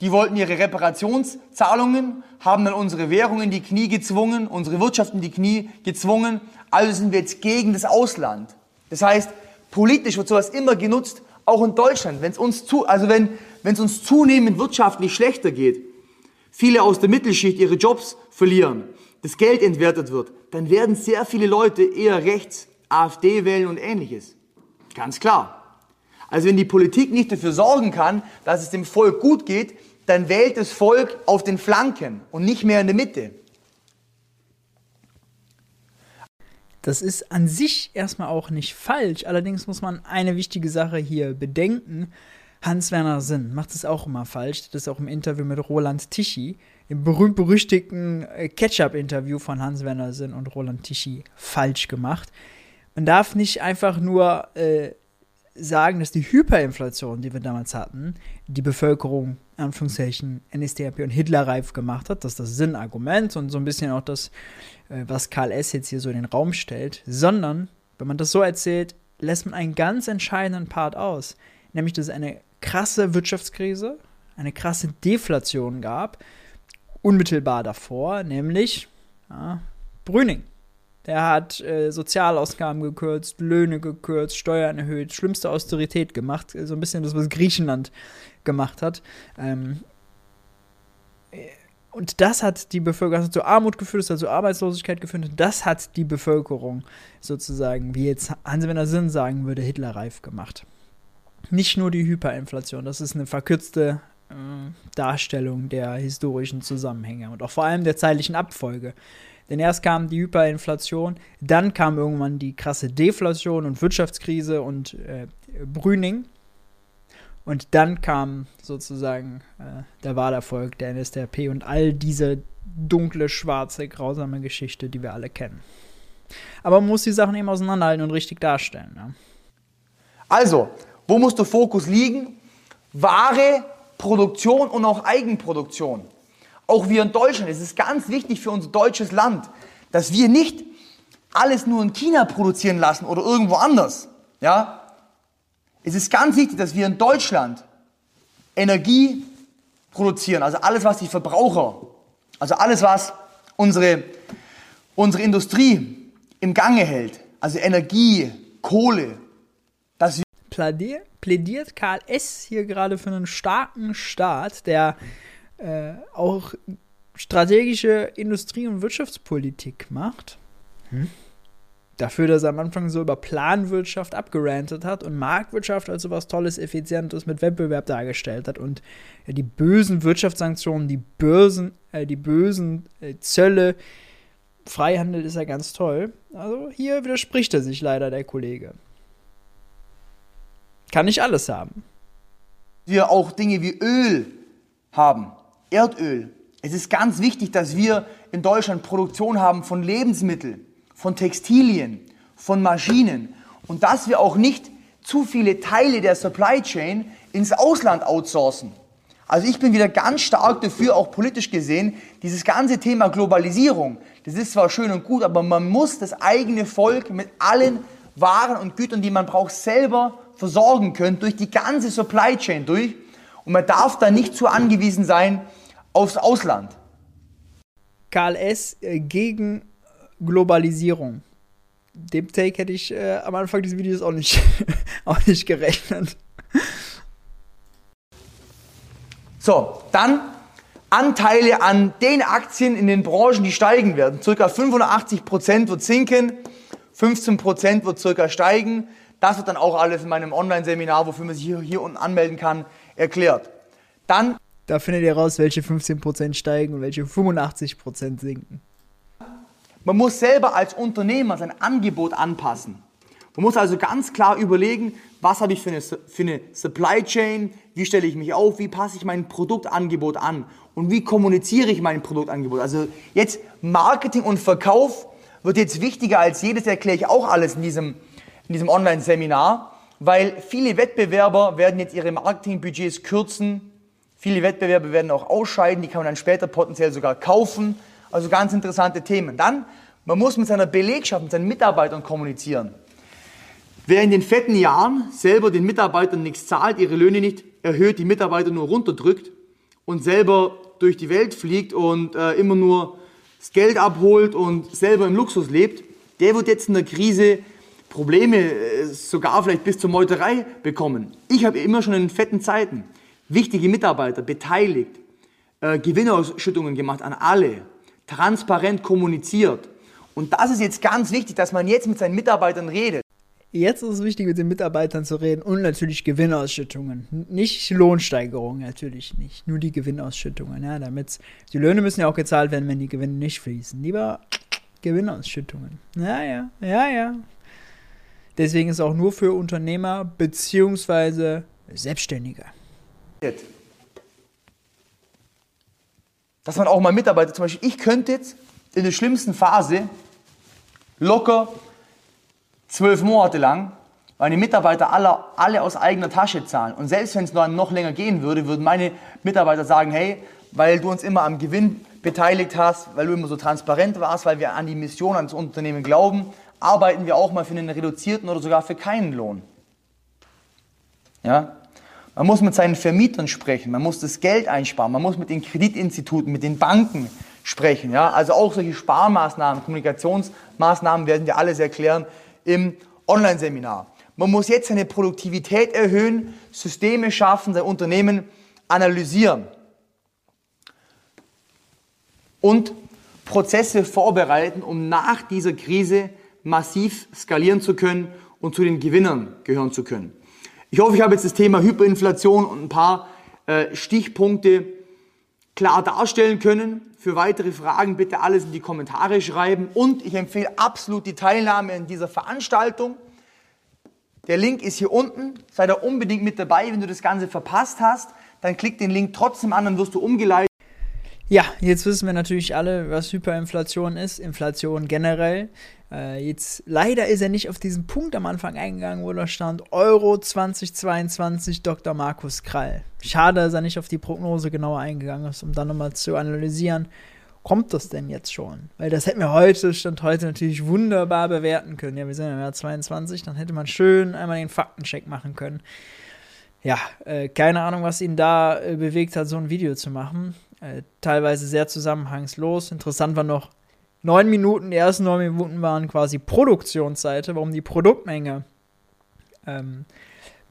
Die wollten ihre Reparationszahlungen, haben dann unsere Währung in die Knie gezwungen, unsere Wirtschaft in die Knie gezwungen. Also sind wir jetzt gegen das Ausland. Das heißt, politisch wird sowas immer genutzt, auch in Deutschland. Wenn es uns zu, also wenn es uns zunehmend wirtschaftlich schlechter geht, viele aus der Mittelschicht ihre Jobs verlieren, das Geld entwertet wird, dann werden sehr viele Leute eher rechts AfD wählen und ähnliches. Ganz klar. Also wenn die Politik nicht dafür sorgen kann, dass es dem Volk gut geht, dann wählt das Volk auf den Flanken und nicht mehr in der Mitte. Das ist an sich erstmal auch nicht falsch. Allerdings muss man eine wichtige Sache hier bedenken. Hans-Werner Sinn macht es auch immer falsch. Das ist auch im Interview mit Roland Tichy, im berühmt-berüchtigten äh, Ketchup-Interview von Hans-Werner Sinn und Roland Tichy falsch gemacht. Man darf nicht einfach nur äh, sagen, dass die Hyperinflation, die wir damals hatten, die Bevölkerung, Anführungszeichen, NSDAP und Hitler reif gemacht hat. Das ist das Sinnargument und so ein bisschen auch das, äh, was Karl S. jetzt hier so in den Raum stellt. Sondern, wenn man das so erzählt, lässt man einen ganz entscheidenden Part aus. Nämlich, dass es eine krasse Wirtschaftskrise, eine krasse Deflation gab, unmittelbar davor, nämlich ja, Brüning. Der hat äh, Sozialausgaben gekürzt, Löhne gekürzt, Steuern erhöht, schlimmste Austerität gemacht. So ein bisschen das, was Griechenland gemacht hat. Ähm, und das hat die Bevölkerung, hat zu Armut geführt, das hat zu Arbeitslosigkeit geführt. Und das hat die Bevölkerung sozusagen, wie jetzt Hans-Werner Sinn sagen würde, Hitlerreif gemacht. Nicht nur die Hyperinflation, das ist eine verkürzte äh, Darstellung der historischen Zusammenhänge und auch vor allem der zeitlichen Abfolge. Denn erst kam die Hyperinflation, dann kam irgendwann die krasse Deflation und Wirtschaftskrise und äh, Brüning. Und dann kam sozusagen äh, der Wahlerfolg der NSDAP und all diese dunkle, schwarze, grausame Geschichte, die wir alle kennen. Aber man muss die Sachen eben auseinanderhalten und richtig darstellen. Ja. Also, wo muss der Fokus liegen? Ware, Produktion und auch Eigenproduktion. Auch wir in Deutschland, es ist ganz wichtig für unser deutsches Land, dass wir nicht alles nur in China produzieren lassen oder irgendwo anders. Ja? Es ist ganz wichtig, dass wir in Deutschland Energie produzieren, also alles, was die Verbraucher, also alles, was unsere, unsere Industrie im Gange hält, also Energie, Kohle, dass wir plädiert, Karl S. hier gerade für einen starken Staat, der äh, auch strategische Industrie- und Wirtschaftspolitik macht. Hm? Dafür, dass er am Anfang so über Planwirtschaft abgerantet hat und Marktwirtschaft als so was Tolles, Effizientes mit Wettbewerb dargestellt hat und ja, die bösen Wirtschaftssanktionen, die Börsen, äh, die bösen äh, Zölle, Freihandel ist ja ganz toll. Also hier widerspricht er sich leider, der Kollege. Kann nicht alles haben. Wir auch Dinge wie Öl haben. Erdöl. Es ist ganz wichtig, dass wir in Deutschland Produktion haben von Lebensmitteln, von Textilien, von Maschinen und dass wir auch nicht zu viele Teile der Supply Chain ins Ausland outsourcen. Also ich bin wieder ganz stark dafür, auch politisch gesehen, dieses ganze Thema Globalisierung. Das ist zwar schön und gut, aber man muss das eigene Volk mit allen Waren und Gütern, die man braucht, selber versorgen können, durch die ganze Supply Chain durch. Und man darf da nicht zu angewiesen sein aufs Ausland. Karl S. Äh, gegen Globalisierung. Dem Take hätte ich äh, am Anfang dieses Videos auch nicht, <laughs> auch nicht gerechnet. So, dann Anteile an den Aktien in den Branchen, die steigen werden. Circa 85% wird sinken, 15% wird circa steigen. Das wird dann auch alles in meinem Online-Seminar, wofür man sich hier, hier unten anmelden kann, erklärt. Dann da findet ihr raus, welche 15% steigen und welche 85% sinken. Man muss selber als Unternehmer sein Angebot anpassen. Man muss also ganz klar überlegen, was habe ich für eine, für eine Supply Chain, wie stelle ich mich auf, wie passe ich mein Produktangebot an und wie kommuniziere ich mein Produktangebot. Also jetzt Marketing und Verkauf wird jetzt wichtiger als jedes, erkläre ich auch alles in diesem, in diesem Online-Seminar, weil viele Wettbewerber werden jetzt ihre Marketingbudgets kürzen, Viele Wettbewerbe werden auch ausscheiden, die kann man dann später potenziell sogar kaufen. Also ganz interessante Themen. Dann, man muss mit seiner Belegschaft, mit seinen Mitarbeitern kommunizieren. Wer in den fetten Jahren selber den Mitarbeitern nichts zahlt, ihre Löhne nicht erhöht, die Mitarbeiter nur runterdrückt und selber durch die Welt fliegt und äh, immer nur das Geld abholt und selber im Luxus lebt, der wird jetzt in der Krise Probleme, äh, sogar vielleicht bis zur Meuterei bekommen. Ich habe immer schon in fetten Zeiten wichtige Mitarbeiter beteiligt, äh, Gewinnausschüttungen gemacht an alle, transparent kommuniziert. Und das ist jetzt ganz wichtig, dass man jetzt mit seinen Mitarbeitern redet. Jetzt ist es wichtig, mit den Mitarbeitern zu reden und natürlich Gewinnausschüttungen. Nicht Lohnsteigerungen, natürlich nicht. Nur die Gewinnausschüttungen, ja, damit die Löhne müssen ja auch gezahlt werden, wenn die Gewinne nicht fließen. Lieber Gewinnausschüttungen. Ja, ja, ja, ja. Deswegen ist es auch nur für Unternehmer bzw. Selbstständige. Dass man auch mal Mitarbeiter, zum Beispiel, ich könnte jetzt in der schlimmsten Phase locker zwölf Monate lang, meine Mitarbeiter alle, alle aus eigener Tasche zahlen. Und selbst wenn es noch länger gehen würde, würden meine Mitarbeiter sagen, hey, weil du uns immer am Gewinn beteiligt hast, weil du immer so transparent warst, weil wir an die Mission, ans Unternehmen glauben, arbeiten wir auch mal für einen reduzierten oder sogar für keinen Lohn. Ja? Man muss mit seinen Vermietern sprechen, man muss das Geld einsparen, man muss mit den Kreditinstituten, mit den Banken sprechen. Ja? Also auch solche Sparmaßnahmen, Kommunikationsmaßnahmen werden wir alles erklären im Online-Seminar. Man muss jetzt seine Produktivität erhöhen, Systeme schaffen, sein Unternehmen analysieren und Prozesse vorbereiten, um nach dieser Krise massiv skalieren zu können und zu den Gewinnern gehören zu können. Ich hoffe, ich habe jetzt das Thema Hyperinflation und ein paar äh, Stichpunkte klar darstellen können. Für weitere Fragen bitte alles in die Kommentare schreiben und ich empfehle absolut die Teilnahme in dieser Veranstaltung. Der Link ist hier unten. Sei da unbedingt mit dabei. Wenn du das Ganze verpasst hast, dann klick den Link trotzdem an, dann wirst du umgeleitet. Ja, jetzt wissen wir natürlich alle, was Hyperinflation ist, Inflation generell. Äh, jetzt leider ist er nicht auf diesen Punkt am Anfang eingegangen, wo da stand Euro 2022 Dr. Markus Krall. Schade, dass er nicht auf die Prognose genauer eingegangen ist, um dann nochmal zu analysieren, kommt das denn jetzt schon? Weil das hätten wir heute, stand heute natürlich wunderbar bewerten können. Ja, wir sind im Jahr 22, dann hätte man schön einmal den Faktencheck machen können. Ja, äh, keine Ahnung, was ihn da äh, bewegt hat, so ein Video zu machen. Äh, teilweise sehr zusammenhangslos. Interessant war noch, neun Minuten, die ersten neun Minuten waren quasi Produktionsseite, warum die Produktmenge, ähm,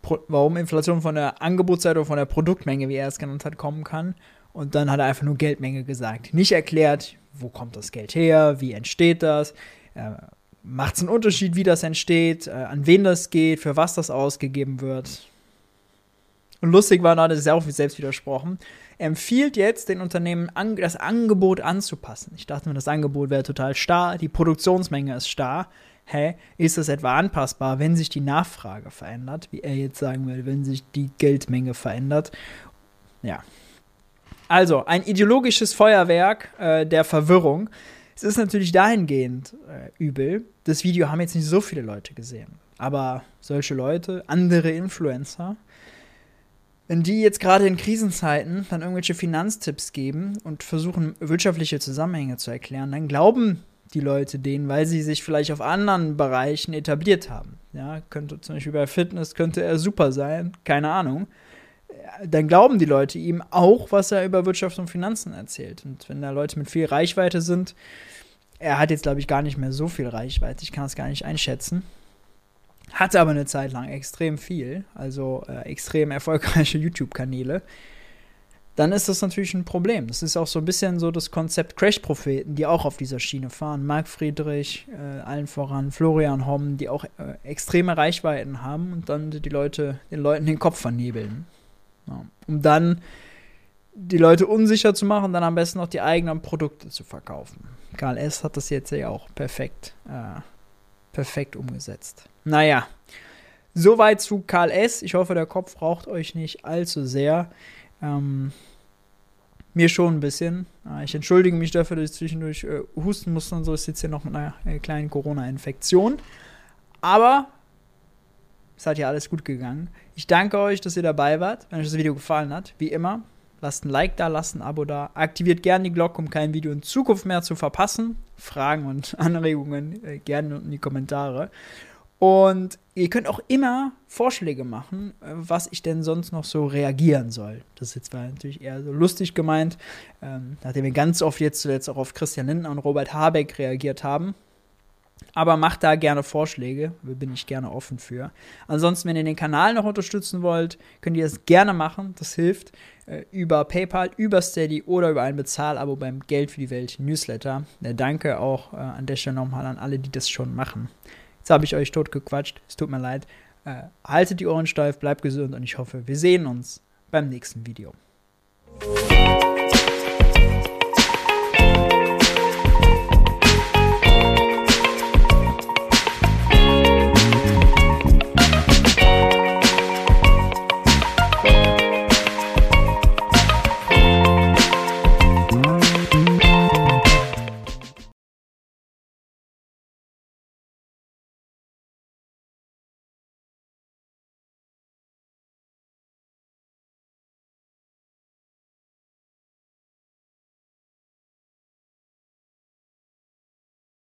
pro, warum Inflation von der Angebotsseite oder von der Produktmenge, wie er es genannt hat, kommen kann. Und dann hat er einfach nur Geldmenge gesagt. Nicht erklärt, wo kommt das Geld her, wie entsteht das, äh, macht es einen Unterschied, wie das entsteht, äh, an wen das geht, für was das ausgegeben wird. Und lustig war noch, das ist ja auch selbst widersprochen, empfiehlt jetzt den Unternehmen das Angebot anzupassen. Ich dachte mir, das Angebot wäre total starr, die Produktionsmenge ist starr. Hä, ist das etwa anpassbar, wenn sich die Nachfrage verändert, wie er jetzt sagen will, wenn sich die Geldmenge verändert? Ja. Also, ein ideologisches Feuerwerk äh, der Verwirrung. Es ist natürlich dahingehend äh, übel. Das Video haben jetzt nicht so viele Leute gesehen. Aber solche Leute, andere Influencer, wenn die jetzt gerade in Krisenzeiten dann irgendwelche Finanztipps geben und versuchen, wirtschaftliche Zusammenhänge zu erklären, dann glauben die Leute denen, weil sie sich vielleicht auf anderen Bereichen etabliert haben. Ja, könnte zum Beispiel bei Fitness könnte er super sein, keine Ahnung. Dann glauben die Leute ihm auch, was er über Wirtschaft und Finanzen erzählt. Und wenn da Leute mit viel Reichweite sind, er hat jetzt, glaube ich, gar nicht mehr so viel Reichweite, ich kann das gar nicht einschätzen. Hatte aber eine Zeit lang extrem viel, also äh, extrem erfolgreiche <laughs> YouTube-Kanäle. Dann ist das natürlich ein Problem. Das ist auch so ein bisschen so das Konzept Crash-Propheten, die auch auf dieser Schiene fahren. Marc Friedrich, äh, allen voran, Florian Homm, die auch äh, extreme Reichweiten haben und dann die Leute, den Leuten den Kopf vernebeln. Ja. Um dann die Leute unsicher zu machen, dann am besten noch die eigenen Produkte zu verkaufen. Karl S. hat das jetzt ja auch perfekt, äh, perfekt umgesetzt. Naja, soweit zu Karl S. Ich hoffe, der Kopf braucht euch nicht allzu sehr. Ähm, mir schon ein bisschen. Ah, ich entschuldige mich dafür, dass ich zwischendurch äh, husten musste und so. Ich sitze hier noch mit einer äh, kleinen Corona-Infektion. Aber es hat ja alles gut gegangen. Ich danke euch, dass ihr dabei wart. Wenn euch das Video gefallen hat, wie immer, lasst ein Like da, lasst ein Abo da. Aktiviert gerne die Glocke, um kein Video in Zukunft mehr zu verpassen. Fragen und <laughs> Anregungen äh, gerne unten in die Kommentare. Und ihr könnt auch immer Vorschläge machen, was ich denn sonst noch so reagieren soll. Das ist jetzt natürlich eher so lustig gemeint, ähm, nachdem wir ganz oft jetzt zuletzt auch auf Christian Lindner und Robert Habeck reagiert haben. Aber macht da gerne Vorschläge, bin ich gerne offen für. Ansonsten, wenn ihr den Kanal noch unterstützen wollt, könnt ihr das gerne machen. Das hilft äh, über PayPal, über Steady oder über ein Bezahlabo beim Geld für die Welt Newsletter. Äh, danke auch äh, an der Stelle nochmal an alle, die das schon machen. Jetzt habe ich euch tot gequatscht. Es tut mir leid. Äh, haltet die Ohren steif, bleibt gesund und ich hoffe, wir sehen uns beim nächsten Video.